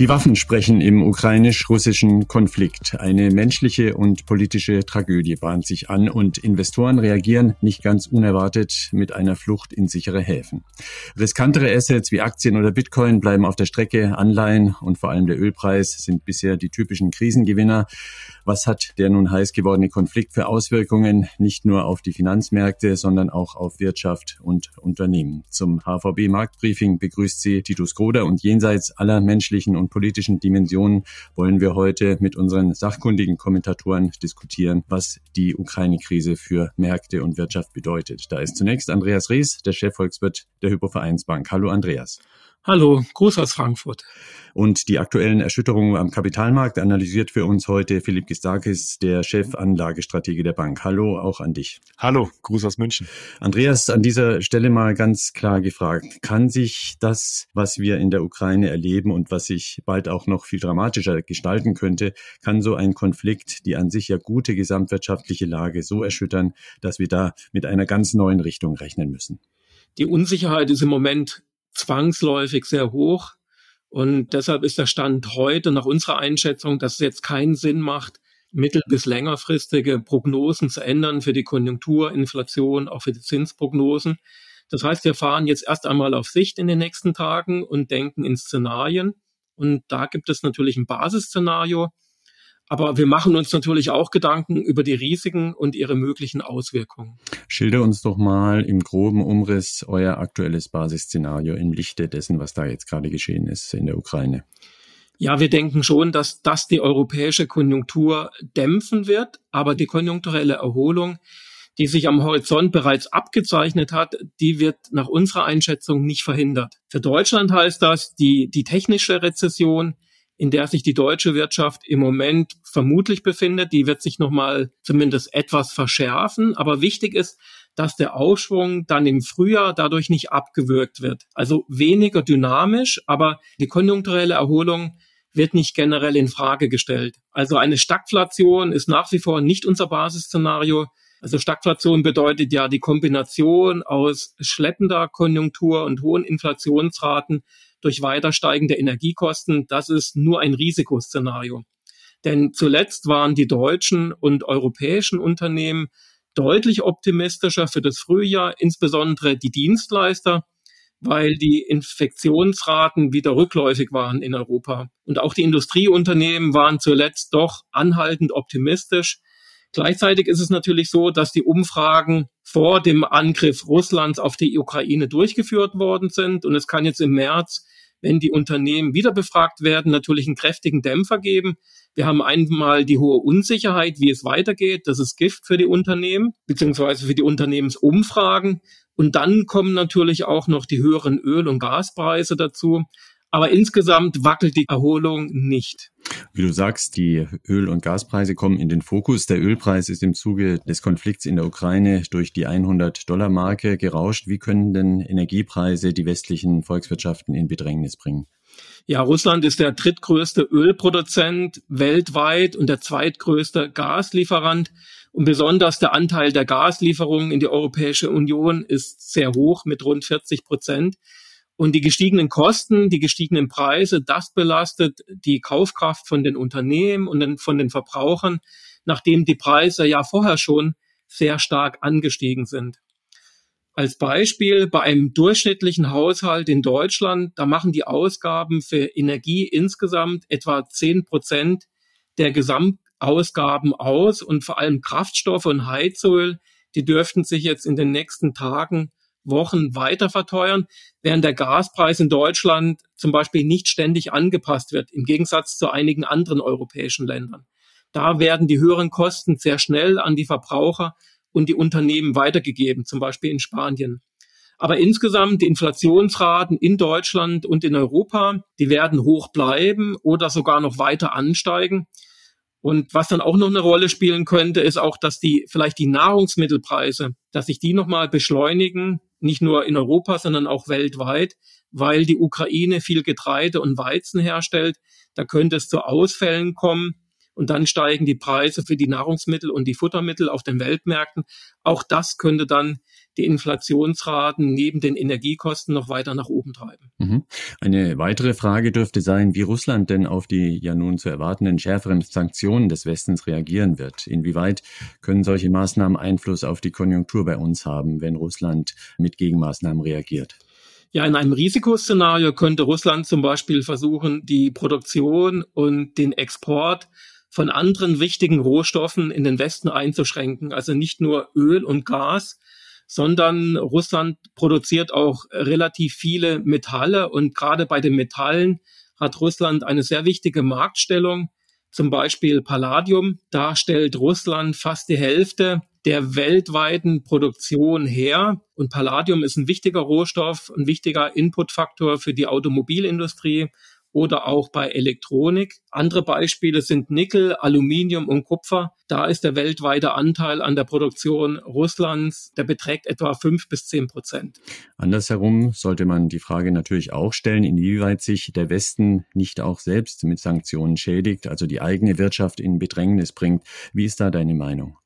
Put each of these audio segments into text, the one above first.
Die Waffen sprechen im ukrainisch-russischen Konflikt. Eine menschliche und politische Tragödie bahnt sich an und Investoren reagieren nicht ganz unerwartet mit einer Flucht in sichere Häfen. Riskantere Assets wie Aktien oder Bitcoin bleiben auf der Strecke, Anleihen und vor allem der Ölpreis sind bisher die typischen Krisengewinner. Was hat der nun heiß gewordene Konflikt für Auswirkungen nicht nur auf die Finanzmärkte, sondern auch auf Wirtschaft und Unternehmen? Zum HVB Marktbriefing begrüßt sie Titus Groder und jenseits aller menschlichen und politischen Dimensionen wollen wir heute mit unseren sachkundigen Kommentatoren diskutieren, was die Ukraine-Krise für Märkte und Wirtschaft bedeutet. Da ist zunächst Andreas Rees, der Chefvolkswirt der Hypovereinsbank. Hallo Andreas. Hallo, Gruß aus Frankfurt. Und die aktuellen Erschütterungen am Kapitalmarkt analysiert für uns heute Philipp Gistakis, der Chefanlagestratege der Bank. Hallo auch an dich. Hallo, Gruß aus München. Andreas, an dieser Stelle mal ganz klar gefragt. Kann sich das, was wir in der Ukraine erleben und was sich bald auch noch viel dramatischer gestalten könnte, kann so ein Konflikt die an sich ja gute gesamtwirtschaftliche Lage so erschüttern, dass wir da mit einer ganz neuen Richtung rechnen müssen? Die Unsicherheit ist im Moment zwangsläufig sehr hoch. Und deshalb ist der Stand heute nach unserer Einschätzung, dass es jetzt keinen Sinn macht, mittel- bis längerfristige Prognosen zu ändern für die Konjunktur, Inflation, auch für die Zinsprognosen. Das heißt, wir fahren jetzt erst einmal auf Sicht in den nächsten Tagen und denken in Szenarien. Und da gibt es natürlich ein Basisszenario, aber wir machen uns natürlich auch Gedanken über die Risiken und ihre möglichen Auswirkungen. Schilder uns doch mal im groben Umriss euer aktuelles Basisszenario im Lichte dessen, was da jetzt gerade geschehen ist in der Ukraine. Ja, wir denken schon, dass das die europäische Konjunktur dämpfen wird, aber die konjunkturelle Erholung, die sich am Horizont bereits abgezeichnet hat, die wird nach unserer Einschätzung nicht verhindert. Für Deutschland heißt das, die, die technische Rezession, in der sich die deutsche Wirtschaft im Moment vermutlich befindet. Die wird sich nochmal zumindest etwas verschärfen. Aber wichtig ist, dass der Aufschwung dann im Frühjahr dadurch nicht abgewürgt wird. Also weniger dynamisch, aber die konjunkturelle Erholung wird nicht generell in Frage gestellt. Also eine Stagflation ist nach wie vor nicht unser Basisszenario. Also Stagflation bedeutet ja die Kombination aus schleppender Konjunktur und hohen Inflationsraten durch weiter steigende Energiekosten. Das ist nur ein Risikoszenario. Denn zuletzt waren die deutschen und europäischen Unternehmen deutlich optimistischer für das Frühjahr, insbesondere die Dienstleister, weil die Infektionsraten wieder rückläufig waren in Europa. Und auch die Industrieunternehmen waren zuletzt doch anhaltend optimistisch. Gleichzeitig ist es natürlich so, dass die Umfragen vor dem Angriff Russlands auf die Ukraine durchgeführt worden sind. Und es kann jetzt im März wenn die Unternehmen wieder befragt werden, natürlich einen kräftigen Dämpfer geben. Wir haben einmal die hohe Unsicherheit, wie es weitergeht. Das ist Gift für die Unternehmen, beziehungsweise für die Unternehmensumfragen. Und dann kommen natürlich auch noch die höheren Öl- und Gaspreise dazu. Aber insgesamt wackelt die Erholung nicht. Wie du sagst, die Öl- und Gaspreise kommen in den Fokus. Der Ölpreis ist im Zuge des Konflikts in der Ukraine durch die 100-Dollar-Marke gerauscht. Wie können denn Energiepreise die westlichen Volkswirtschaften in Bedrängnis bringen? Ja, Russland ist der drittgrößte Ölproduzent weltweit und der zweitgrößte Gaslieferant. Und besonders der Anteil der Gaslieferungen in die Europäische Union ist sehr hoch mit rund 40 Prozent. Und die gestiegenen Kosten, die gestiegenen Preise, das belastet die Kaufkraft von den Unternehmen und von den Verbrauchern, nachdem die Preise ja vorher schon sehr stark angestiegen sind. Als Beispiel bei einem durchschnittlichen Haushalt in Deutschland, da machen die Ausgaben für Energie insgesamt etwa zehn Prozent der Gesamtausgaben aus und vor allem Kraftstoffe und Heizöl, die dürften sich jetzt in den nächsten Tagen Wochen weiter verteuern, während der Gaspreis in Deutschland zum Beispiel nicht ständig angepasst wird, im Gegensatz zu einigen anderen europäischen Ländern. Da werden die höheren Kosten sehr schnell an die Verbraucher und die Unternehmen weitergegeben, zum Beispiel in Spanien. Aber insgesamt die Inflationsraten in Deutschland und in Europa, die werden hoch bleiben oder sogar noch weiter ansteigen. Und was dann auch noch eine Rolle spielen könnte, ist auch, dass die vielleicht die Nahrungsmittelpreise, dass sich die nochmal beschleunigen, nicht nur in Europa, sondern auch weltweit, weil die Ukraine viel Getreide und Weizen herstellt. Da könnte es zu Ausfällen kommen und dann steigen die Preise für die Nahrungsmittel und die Futtermittel auf den Weltmärkten. Auch das könnte dann die Inflationsraten neben den Energiekosten noch weiter nach oben treiben. Mhm. Eine weitere Frage dürfte sein, wie Russland denn auf die ja nun zu erwartenden schärferen Sanktionen des Westens reagieren wird. Inwieweit können solche Maßnahmen Einfluss auf die Konjunktur bei uns haben, wenn Russland mit Gegenmaßnahmen reagiert? Ja, in einem Risikoszenario könnte Russland zum Beispiel versuchen, die Produktion und den Export von anderen wichtigen Rohstoffen in den Westen einzuschränken. Also nicht nur Öl und Gas, sondern Russland produziert auch relativ viele Metalle und gerade bei den Metallen hat Russland eine sehr wichtige Marktstellung. Zum Beispiel Palladium. Da stellt Russland fast die Hälfte der weltweiten Produktion her. Und Palladium ist ein wichtiger Rohstoff, ein wichtiger Inputfaktor für die Automobilindustrie oder auch bei Elektronik. Andere Beispiele sind Nickel, Aluminium und Kupfer. Da ist der weltweite Anteil an der Produktion Russlands, der beträgt etwa fünf bis zehn Prozent. Andersherum sollte man die Frage natürlich auch stellen, inwieweit sich der Westen nicht auch selbst mit Sanktionen schädigt, also die eigene Wirtschaft in Bedrängnis bringt. Wie ist da deine Meinung?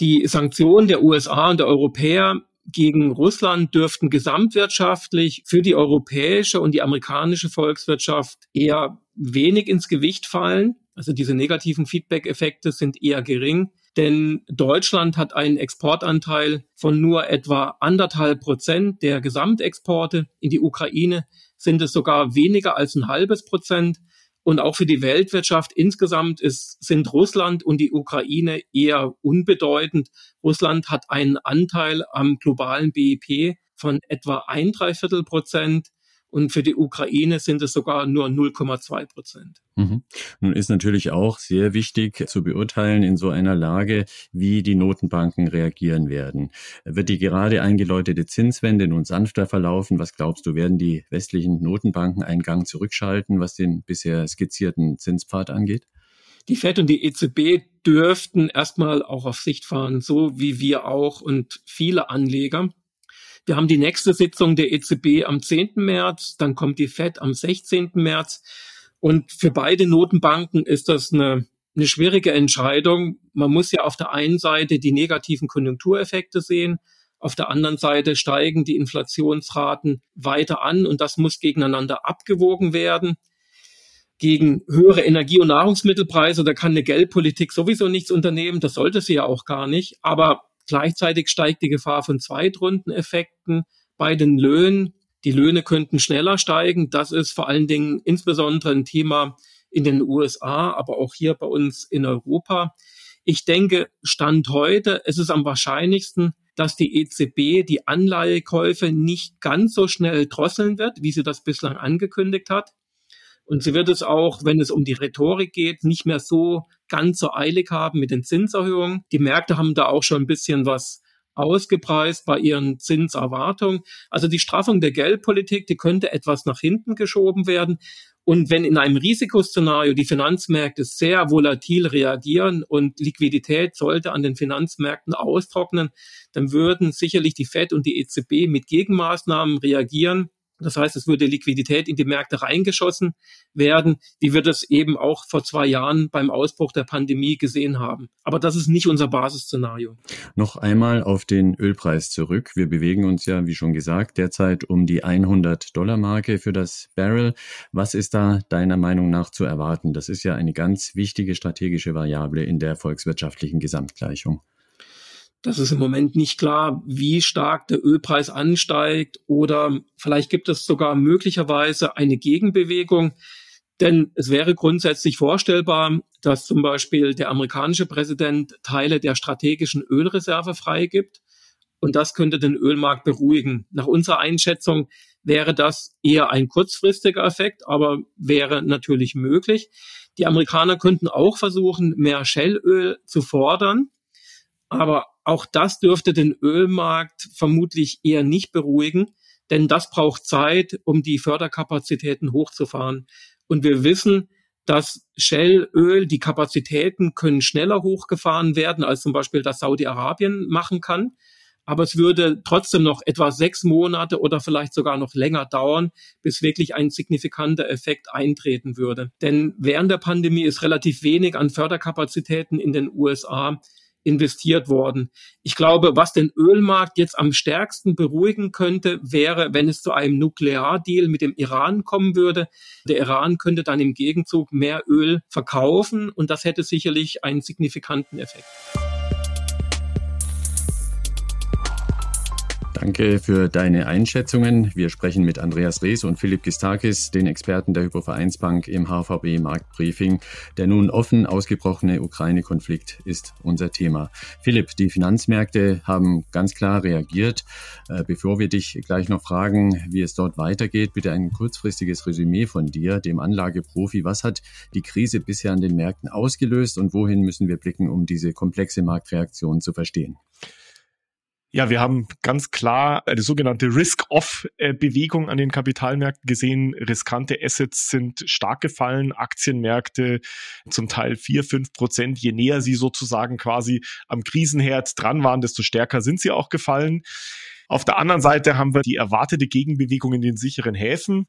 Die Sanktionen der USA und der Europäer gegen Russland dürften gesamtwirtschaftlich für die europäische und die amerikanische Volkswirtschaft eher wenig ins Gewicht fallen. Also diese negativen Feedback-Effekte sind eher gering, denn Deutschland hat einen Exportanteil von nur etwa anderthalb Prozent der Gesamtexporte. In die Ukraine sind es sogar weniger als ein halbes Prozent. Und auch für die Weltwirtschaft insgesamt ist, sind Russland und die Ukraine eher unbedeutend. Russland hat einen Anteil am globalen BIP von etwa ein Dreiviertel Prozent. Und für die Ukraine sind es sogar nur 0,2 Prozent. Mhm. Nun ist natürlich auch sehr wichtig zu beurteilen in so einer Lage, wie die Notenbanken reagieren werden. Wird die gerade eingeläutete Zinswende nun sanfter verlaufen? Was glaubst du, werden die westlichen Notenbanken einen Gang zurückschalten, was den bisher skizzierten Zinspfad angeht? Die Fed und die EZB dürften erstmal auch auf Sicht fahren, so wie wir auch und viele Anleger. Wir haben die nächste Sitzung der EZB am 10. März, dann kommt die FED am 16. März. Und für beide Notenbanken ist das eine, eine schwierige Entscheidung. Man muss ja auf der einen Seite die negativen Konjunktureffekte sehen. Auf der anderen Seite steigen die Inflationsraten weiter an und das muss gegeneinander abgewogen werden. Gegen höhere Energie- und Nahrungsmittelpreise, da kann eine Geldpolitik sowieso nichts unternehmen, das sollte sie ja auch gar nicht. Aber Gleichzeitig steigt die Gefahr von Zweitrundeneffekten bei den Löhnen. Die Löhne könnten schneller steigen. Das ist vor allen Dingen insbesondere ein Thema in den USA, aber auch hier bei uns in Europa. Ich denke, Stand heute, es ist am wahrscheinlichsten, dass die EZB die Anleihekäufe nicht ganz so schnell drosseln wird, wie sie das bislang angekündigt hat. Und sie wird es auch, wenn es um die Rhetorik geht, nicht mehr so ganz so eilig haben mit den Zinserhöhungen. Die Märkte haben da auch schon ein bisschen was ausgepreist bei ihren Zinserwartungen. Also die Straffung der Geldpolitik, die könnte etwas nach hinten geschoben werden. Und wenn in einem Risikoszenario die Finanzmärkte sehr volatil reagieren und Liquidität sollte an den Finanzmärkten austrocknen, dann würden sicherlich die Fed und die EZB mit Gegenmaßnahmen reagieren das heißt, es würde Liquidität in die Märkte reingeschossen werden, wie wir das eben auch vor zwei Jahren beim Ausbruch der Pandemie gesehen haben. Aber das ist nicht unser Basisszenario. Noch einmal auf den Ölpreis zurück. Wir bewegen uns ja, wie schon gesagt, derzeit um die 100 Dollar Marke für das Barrel. Was ist da deiner Meinung nach zu erwarten? Das ist ja eine ganz wichtige strategische Variable in der volkswirtschaftlichen Gesamtgleichung. Das ist im Moment nicht klar, wie stark der Ölpreis ansteigt oder vielleicht gibt es sogar möglicherweise eine Gegenbewegung. Denn es wäre grundsätzlich vorstellbar, dass zum Beispiel der amerikanische Präsident Teile der strategischen Ölreserve freigibt. Und das könnte den Ölmarkt beruhigen. Nach unserer Einschätzung wäre das eher ein kurzfristiger Effekt, aber wäre natürlich möglich. Die Amerikaner könnten auch versuchen, mehr Shellöl zu fordern. Aber auch das dürfte den Ölmarkt vermutlich eher nicht beruhigen, denn das braucht Zeit, um die Förderkapazitäten hochzufahren. Und wir wissen, dass Shellöl, die Kapazitäten können schneller hochgefahren werden, als zum Beispiel das Saudi-Arabien machen kann. Aber es würde trotzdem noch etwa sechs Monate oder vielleicht sogar noch länger dauern, bis wirklich ein signifikanter Effekt eintreten würde. Denn während der Pandemie ist relativ wenig an Förderkapazitäten in den USA investiert worden. Ich glaube, was den Ölmarkt jetzt am stärksten beruhigen könnte, wäre, wenn es zu einem Nukleardeal mit dem Iran kommen würde. Der Iran könnte dann im Gegenzug mehr Öl verkaufen und das hätte sicherlich einen signifikanten Effekt. Danke für deine Einschätzungen. Wir sprechen mit Andreas Rees und Philipp Gistakis, den Experten der Hypovereinsbank im HVB Marktbriefing. Der nun offen ausgebrochene Ukraine-Konflikt ist unser Thema. Philipp, die Finanzmärkte haben ganz klar reagiert. Äh, bevor wir dich gleich noch fragen, wie es dort weitergeht, bitte ein kurzfristiges Resümee von dir, dem Anlageprofi. Was hat die Krise bisher an den Märkten ausgelöst und wohin müssen wir blicken, um diese komplexe Marktreaktion zu verstehen? Ja, wir haben ganz klar eine sogenannte Risk-Off-Bewegung an den Kapitalmärkten gesehen. Riskante Assets sind stark gefallen, Aktienmärkte zum Teil vier, fünf Prozent. Je näher sie sozusagen quasi am Krisenherd dran waren, desto stärker sind sie auch gefallen. Auf der anderen Seite haben wir die erwartete Gegenbewegung in den sicheren Häfen.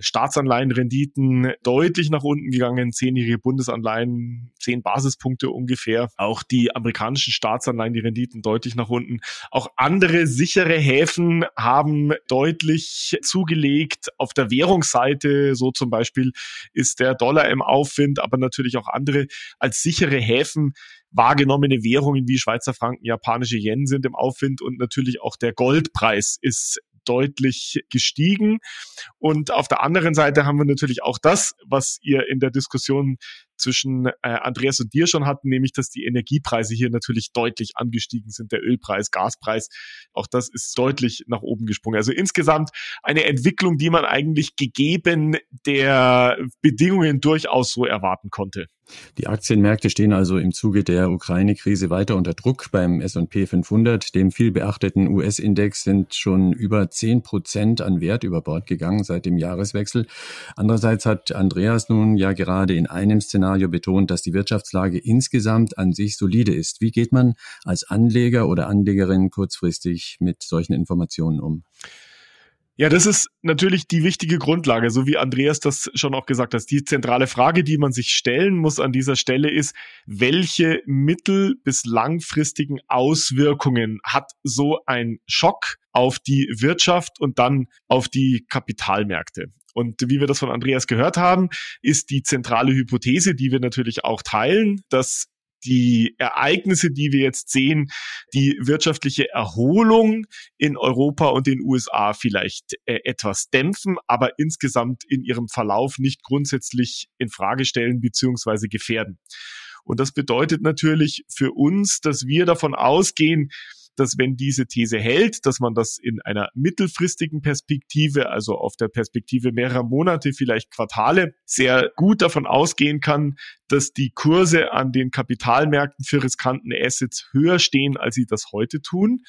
Staatsanleihenrenditen deutlich nach unten gegangen, zehnjährige Bundesanleihen, zehn Basispunkte ungefähr. Auch die amerikanischen Staatsanleihen, die Renditen deutlich nach unten. Auch andere sichere Häfen haben deutlich zugelegt. Auf der Währungsseite, so zum Beispiel, ist der Dollar im Aufwind, aber natürlich auch andere als sichere Häfen wahrgenommene Währungen wie Schweizer Franken, japanische Yen sind im Aufwind und natürlich auch der Goldpreis ist deutlich gestiegen. Und auf der anderen Seite haben wir natürlich auch das, was ihr in der Diskussion zwischen äh, Andreas und dir schon hatten, nämlich dass die Energiepreise hier natürlich deutlich angestiegen sind. Der Ölpreis, Gaspreis, auch das ist deutlich nach oben gesprungen. Also insgesamt eine Entwicklung, die man eigentlich gegeben der Bedingungen durchaus so erwarten konnte. Die Aktienmärkte stehen also im Zuge der Ukraine-Krise weiter unter Druck. Beim S&P 500, dem viel beachteten US-Index, sind schon über 10 Prozent an Wert über Bord gegangen seit dem Jahreswechsel. Andererseits hat Andreas nun ja gerade in einem Szenario betont, dass die Wirtschaftslage insgesamt an sich solide ist. Wie geht man als Anleger oder Anlegerin kurzfristig mit solchen Informationen um? Ja, das ist natürlich die wichtige Grundlage, so wie Andreas das schon auch gesagt hat. Die zentrale Frage, die man sich stellen muss an dieser Stelle ist, welche mittel- bis langfristigen Auswirkungen hat so ein Schock auf die Wirtschaft und dann auf die Kapitalmärkte? Und wie wir das von Andreas gehört haben, ist die zentrale Hypothese, die wir natürlich auch teilen, dass die Ereignisse, die wir jetzt sehen, die wirtschaftliche Erholung in Europa und den USA vielleicht äh, etwas dämpfen, aber insgesamt in ihrem Verlauf nicht grundsätzlich in Frage stellen bzw. gefährden. Und das bedeutet natürlich für uns, dass wir davon ausgehen, dass wenn diese These hält, dass man das in einer mittelfristigen Perspektive, also auf der Perspektive mehrerer Monate, vielleicht Quartale, sehr gut davon ausgehen kann, dass die Kurse an den Kapitalmärkten für riskanten Assets höher stehen, als sie das heute tun.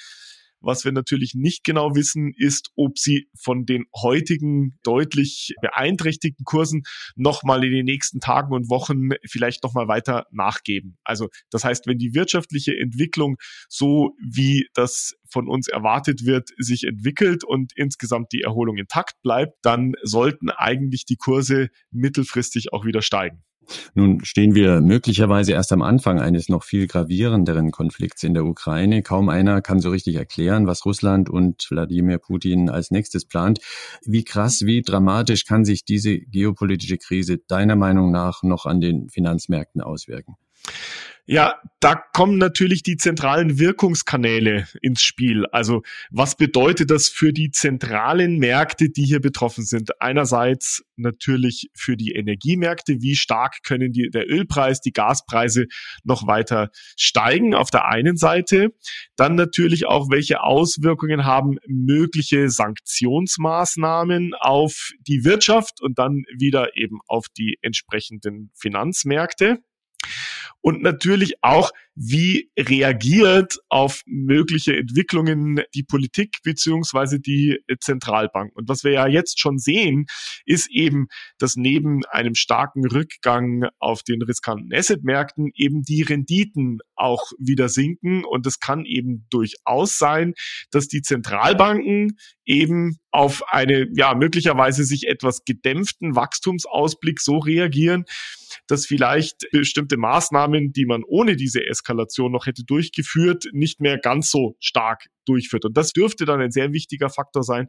Was wir natürlich nicht genau wissen, ist, ob sie von den heutigen deutlich beeinträchtigten Kursen nochmal in den nächsten Tagen und Wochen vielleicht nochmal weiter nachgeben. Also das heißt, wenn die wirtschaftliche Entwicklung so wie das von uns erwartet wird, sich entwickelt und insgesamt die Erholung intakt bleibt, dann sollten eigentlich die Kurse mittelfristig auch wieder steigen. Nun stehen wir möglicherweise erst am Anfang eines noch viel gravierenderen Konflikts in der Ukraine. Kaum einer kann so richtig erklären, was Russland und Wladimir Putin als nächstes plant. Wie krass, wie dramatisch kann sich diese geopolitische Krise deiner Meinung nach noch an den Finanzmärkten auswirken? Ja, da kommen natürlich die zentralen Wirkungskanäle ins Spiel. Also was bedeutet das für die zentralen Märkte, die hier betroffen sind? Einerseits natürlich für die Energiemärkte. Wie stark können die, der Ölpreis, die Gaspreise noch weiter steigen auf der einen Seite? Dann natürlich auch, welche Auswirkungen haben mögliche Sanktionsmaßnahmen auf die Wirtschaft und dann wieder eben auf die entsprechenden Finanzmärkte und natürlich auch, wie reagiert auf mögliche Entwicklungen die Politik beziehungsweise die Zentralbank. Und was wir ja jetzt schon sehen, ist eben, dass neben einem starken Rückgang auf den riskanten Assetmärkten eben die Renditen auch wieder sinken. Und es kann eben durchaus sein, dass die Zentralbanken eben auf eine, ja, möglicherweise sich etwas gedämpften Wachstumsausblick so reagieren, dass vielleicht bestimmte Maßnahmen Maßnahmen, die man ohne diese Eskalation noch hätte durchgeführt, nicht mehr ganz so stark durchführt. Und das dürfte dann ein sehr wichtiger Faktor sein,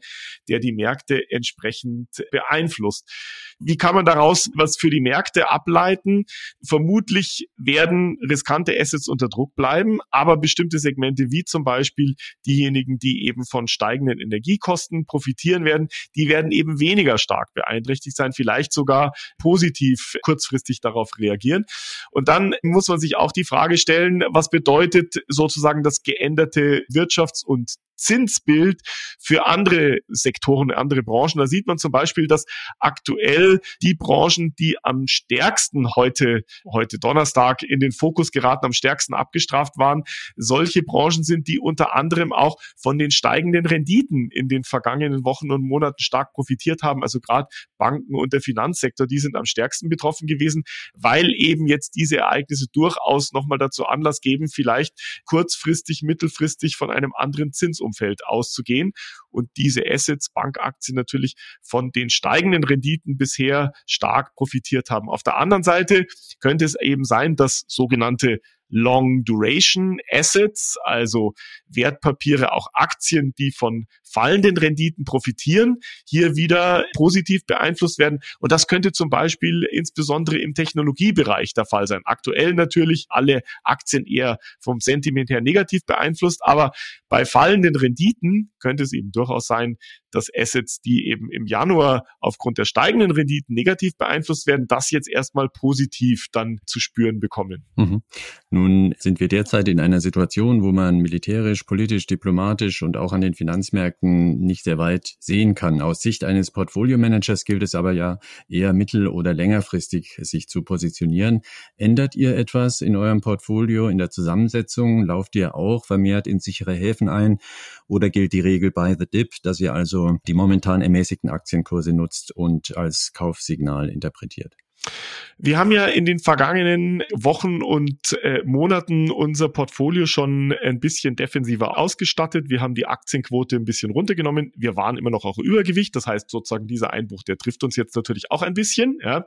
der die Märkte entsprechend beeinflusst. Wie kann man daraus was für die Märkte ableiten? Vermutlich werden riskante Assets unter Druck bleiben, aber bestimmte Segmente wie zum Beispiel diejenigen, die eben von steigenden Energiekosten profitieren werden, die werden eben weniger stark beeinträchtigt sein, vielleicht sogar positiv kurzfristig darauf reagieren. Und dann muss man sich auch die Frage stellen, was bedeutet sozusagen das geänderte Wirtschafts- und Zinsbild für andere Sektoren, andere Branchen. Da sieht man zum Beispiel, dass aktuell die Branchen, die am stärksten heute, heute Donnerstag in den Fokus geraten, am stärksten abgestraft waren, solche Branchen sind, die unter anderem auch von den steigenden Renditen in den vergangenen Wochen und Monaten stark profitiert haben. Also gerade Banken und der Finanzsektor, die sind am stärksten betroffen gewesen, weil eben jetzt diese Ereignisse durchaus nochmal dazu Anlass geben, vielleicht kurzfristig, mittelfristig von einem anderen Zins Zinsumfeld auszugehen und diese Assets, Bankaktien natürlich von den steigenden Renditen bisher stark profitiert haben. Auf der anderen Seite könnte es eben sein, dass sogenannte Long Duration Assets, also Wertpapiere, auch Aktien, die von fallenden Renditen profitieren, hier wieder positiv beeinflusst werden. Und das könnte zum Beispiel insbesondere im Technologiebereich der Fall sein. Aktuell natürlich alle Aktien eher vom Sentiment her negativ beeinflusst, aber bei fallenden Renditen könnte es eben durchaus sein, dass Assets, die eben im Januar aufgrund der steigenden Renditen negativ beeinflusst werden, das jetzt erstmal positiv dann zu spüren bekommen. Mhm. Nun sind wir derzeit in einer Situation, wo man militärisch, politisch, diplomatisch und auch an den Finanzmärkten nicht sehr weit sehen kann. Aus Sicht eines Portfolio-Managers gilt es aber ja eher mittel- oder längerfristig sich zu positionieren. Ändert ihr etwas in eurem Portfolio, in der Zusammensetzung? Lauft ihr auch vermehrt in sichere Häfen ein? Oder gilt die Regel by the dip, dass ihr also die momentan ermäßigten Aktienkurse nutzt und als Kaufsignal interpretiert? Wir haben ja in den vergangenen Wochen und äh, Monaten unser Portfolio schon ein bisschen defensiver ausgestattet. Wir haben die Aktienquote ein bisschen runtergenommen. Wir waren immer noch auch Übergewicht. Das heißt sozusagen dieser Einbruch, der trifft uns jetzt natürlich auch ein bisschen. Ja.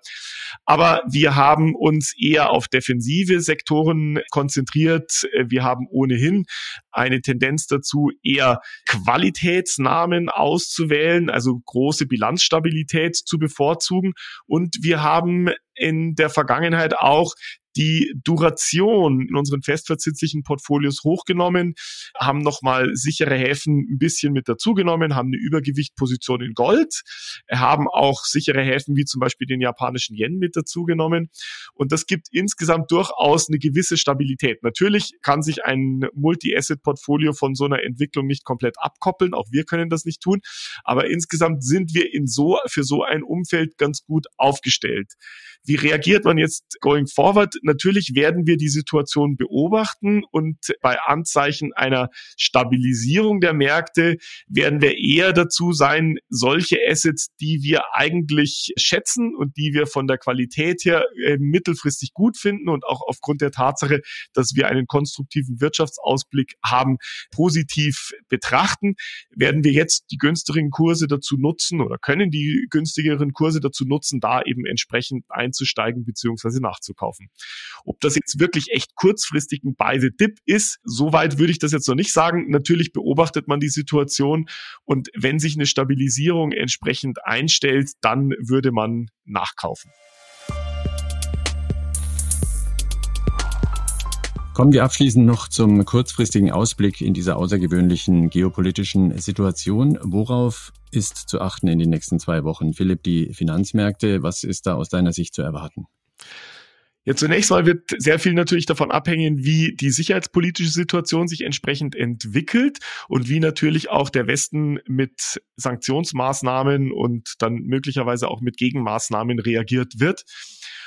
Aber wir haben uns eher auf defensive Sektoren konzentriert. Wir haben ohnehin eine Tendenz dazu, eher Qualitätsnamen auszuwählen, also große Bilanzstabilität zu bevorzugen. Und wir haben in der Vergangenheit auch die Duration in unseren festverzinslichen Portfolios hochgenommen, haben nochmal sichere Häfen ein bisschen mit dazugenommen, haben eine Übergewichtposition in Gold, haben auch sichere Häfen wie zum Beispiel den japanischen Yen mit dazugenommen. Und das gibt insgesamt durchaus eine gewisse Stabilität. Natürlich kann sich ein Multi-Asset-Portfolio von so einer Entwicklung nicht komplett abkoppeln. Auch wir können das nicht tun. Aber insgesamt sind wir in so, für so ein Umfeld ganz gut aufgestellt. Wie reagiert man jetzt going forward? Natürlich werden wir die Situation beobachten und bei Anzeichen einer Stabilisierung der Märkte werden wir eher dazu sein, solche Assets, die wir eigentlich schätzen und die wir von der Qualität her äh, mittelfristig gut finden und auch aufgrund der Tatsache, dass wir einen konstruktiven Wirtschaftsausblick haben, positiv betrachten, werden wir jetzt die günstigeren Kurse dazu nutzen oder können die günstigeren Kurse dazu nutzen, da eben entsprechend einzusteigen bzw. nachzukaufen. Ob das jetzt wirklich echt kurzfristig ein the Dip ist, soweit würde ich das jetzt noch nicht sagen. Natürlich beobachtet man die Situation und wenn sich eine Stabilisierung entsprechend einstellt, dann würde man nachkaufen. Kommen wir abschließend noch zum kurzfristigen Ausblick in dieser außergewöhnlichen geopolitischen Situation. Worauf ist zu achten in den nächsten zwei Wochen? Philipp, die Finanzmärkte, was ist da aus deiner Sicht zu erwarten? Ja, zunächst mal wird sehr viel natürlich davon abhängen, wie die sicherheitspolitische Situation sich entsprechend entwickelt und wie natürlich auch der Westen mit Sanktionsmaßnahmen und dann möglicherweise auch mit Gegenmaßnahmen reagiert wird.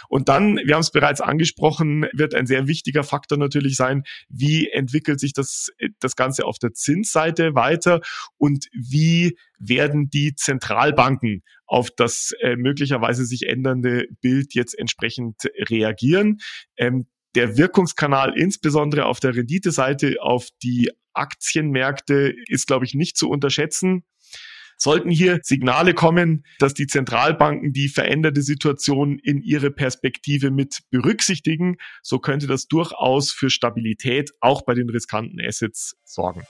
Und dann, wir haben es bereits angesprochen, wird ein sehr wichtiger Faktor natürlich sein, wie entwickelt sich das, das Ganze auf der Zinsseite weiter und wie werden die Zentralbanken auf das äh, möglicherweise sich ändernde Bild jetzt entsprechend reagieren. Ähm, der Wirkungskanal insbesondere auf der Renditeseite auf die Aktienmärkte ist, glaube ich, nicht zu unterschätzen. Sollten hier Signale kommen, dass die Zentralbanken die veränderte Situation in ihre Perspektive mit berücksichtigen, so könnte das durchaus für Stabilität auch bei den riskanten Assets sorgen.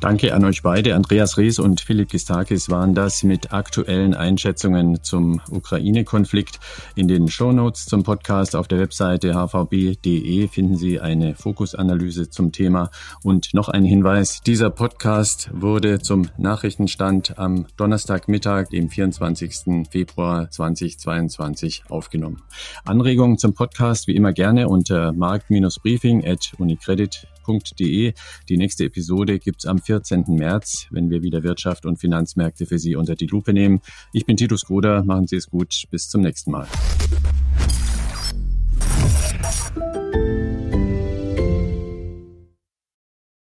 Danke an euch beide. Andreas Rees und Philipp Gistakis waren das mit aktuellen Einschätzungen zum Ukraine-Konflikt. In den Shownotes zum Podcast auf der Webseite hvb.de finden Sie eine Fokusanalyse zum Thema. Und noch ein Hinweis, dieser Podcast wurde zum Nachrichtenstand am Donnerstagmittag, dem 24. Februar 2022 aufgenommen. Anregungen zum Podcast wie immer gerne unter markt-briefing finanzmärkte.de. Die nächste Episode gibt's am 14. März, wenn wir wieder Wirtschaft und Finanzmärkte für Sie unter die Lupe nehmen. Ich bin Titus Gruder, machen Sie es gut, bis zum nächsten Mal.